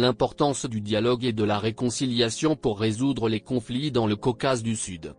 l'importance du dialogue et de la réconciliation pour résoudre les conflits dans le Caucase du Sud.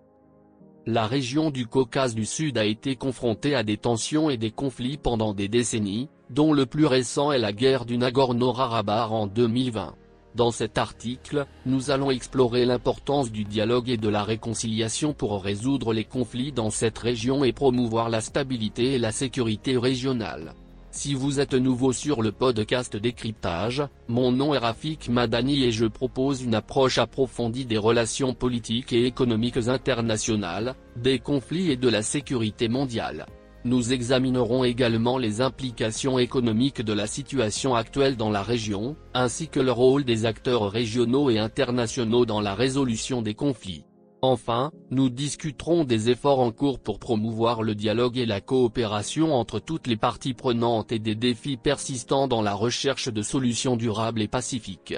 La région du Caucase du Sud a été confrontée à des tensions et des conflits pendant des décennies, dont le plus récent est la guerre du Nagorno-Karabakh en 2020. Dans cet article, nous allons explorer l'importance du dialogue et de la réconciliation pour résoudre les conflits dans cette région et promouvoir la stabilité et la sécurité régionale. Si vous êtes nouveau sur le podcast Décryptage, mon nom est Rafik Madani et je propose une approche approfondie des relations politiques et économiques internationales, des conflits et de la sécurité mondiale. Nous examinerons également les implications économiques de la situation actuelle dans la région, ainsi que le rôle des acteurs régionaux et internationaux dans la résolution des conflits. Enfin, nous discuterons des efforts en cours pour promouvoir le dialogue et la coopération entre toutes les parties prenantes et des défis persistants dans la recherche de solutions durables et pacifiques.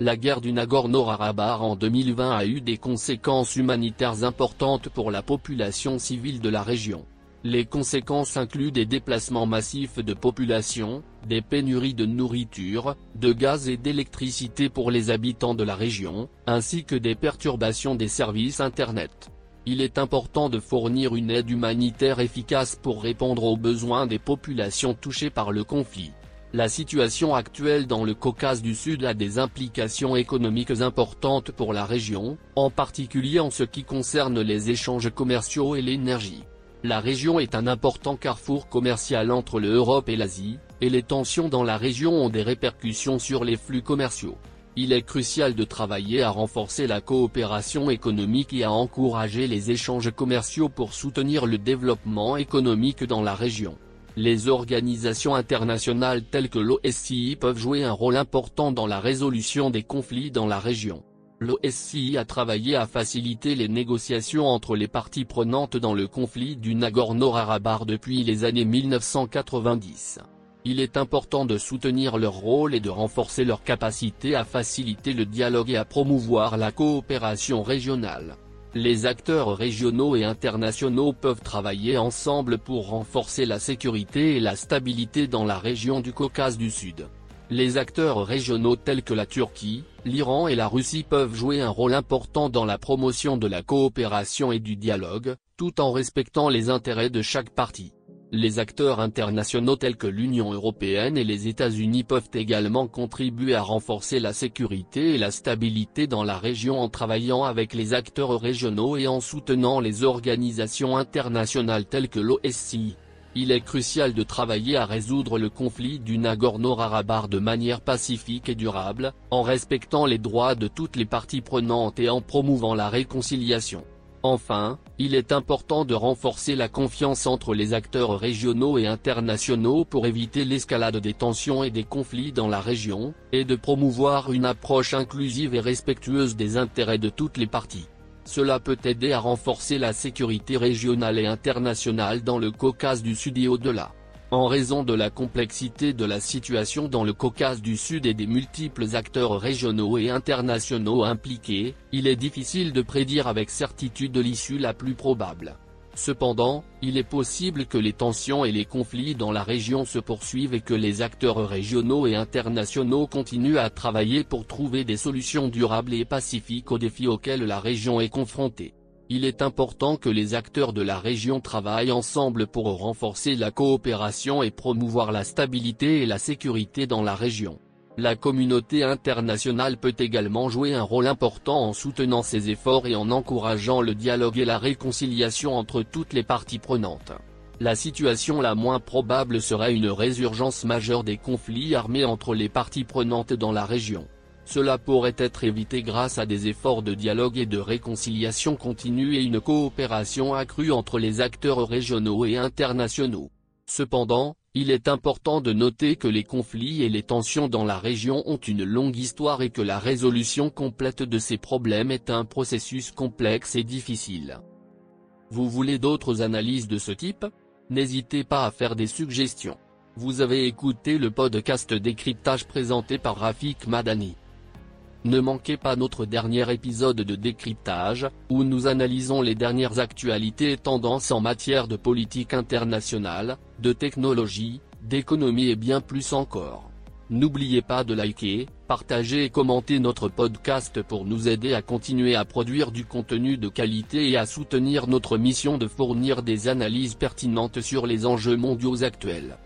La guerre du Nagorno-Karabakh en 2020 a eu des conséquences humanitaires importantes pour la population civile de la région. Les conséquences incluent des déplacements massifs de population, des pénuries de nourriture, de gaz et d'électricité pour les habitants de la région, ainsi que des perturbations des services Internet. Il est important de fournir une aide humanitaire efficace pour répondre aux besoins des populations touchées par le conflit. La situation actuelle dans le Caucase du Sud a des implications économiques importantes pour la région, en particulier en ce qui concerne les échanges commerciaux et l'énergie. La région est un important carrefour commercial entre l'Europe et l'Asie, et les tensions dans la région ont des répercussions sur les flux commerciaux. Il est crucial de travailler à renforcer la coopération économique et à encourager les échanges commerciaux pour soutenir le développement économique dans la région. Les organisations internationales telles que l'OSCE peuvent jouer un rôle important dans la résolution des conflits dans la région. L'OSCE a travaillé à faciliter les négociations entre les parties prenantes dans le conflit du Nagorno-Karabakh depuis les années 1990. Il est important de soutenir leur rôle et de renforcer leur capacité à faciliter le dialogue et à promouvoir la coopération régionale. Les acteurs régionaux et internationaux peuvent travailler ensemble pour renforcer la sécurité et la stabilité dans la région du Caucase du Sud. Les acteurs régionaux tels que la Turquie, l'Iran et la Russie peuvent jouer un rôle important dans la promotion de la coopération et du dialogue, tout en respectant les intérêts de chaque partie. Les acteurs internationaux tels que l'Union européenne et les États-Unis peuvent également contribuer à renforcer la sécurité et la stabilité dans la région en travaillant avec les acteurs régionaux et en soutenant les organisations internationales telles que l'OSCE. Il est crucial de travailler à résoudre le conflit du Nagorno-Karabakh de manière pacifique et durable, en respectant les droits de toutes les parties prenantes et en promouvant la réconciliation. Enfin, il est important de renforcer la confiance entre les acteurs régionaux et internationaux pour éviter l'escalade des tensions et des conflits dans la région, et de promouvoir une approche inclusive et respectueuse des intérêts de toutes les parties. Cela peut aider à renforcer la sécurité régionale et internationale dans le Caucase du Sud et au-delà. En raison de la complexité de la situation dans le Caucase du Sud et des multiples acteurs régionaux et internationaux impliqués, il est difficile de prédire avec certitude l'issue la plus probable. Cependant, il est possible que les tensions et les conflits dans la région se poursuivent et que les acteurs régionaux et internationaux continuent à travailler pour trouver des solutions durables et pacifiques aux défis auxquels la région est confrontée. Il est important que les acteurs de la région travaillent ensemble pour renforcer la coopération et promouvoir la stabilité et la sécurité dans la région. La communauté internationale peut également jouer un rôle important en soutenant ces efforts et en encourageant le dialogue et la réconciliation entre toutes les parties prenantes. La situation la moins probable serait une résurgence majeure des conflits armés entre les parties prenantes dans la région. Cela pourrait être évité grâce à des efforts de dialogue et de réconciliation continue et une coopération accrue entre les acteurs régionaux et internationaux. Cependant, il est important de noter que les conflits et les tensions dans la région ont une longue histoire et que la résolution complète de ces problèmes est un processus complexe et difficile. Vous voulez d'autres analyses de ce type? N'hésitez pas à faire des suggestions. Vous avez écouté le podcast décryptage présenté par Rafik Madani. Ne manquez pas notre dernier épisode de décryptage, où nous analysons les dernières actualités et tendances en matière de politique internationale, de technologie, d'économie et bien plus encore. N'oubliez pas de liker, partagez et commentez notre podcast pour nous aider à continuer à produire du contenu de qualité et à soutenir notre mission de fournir des analyses pertinentes sur les enjeux mondiaux actuels.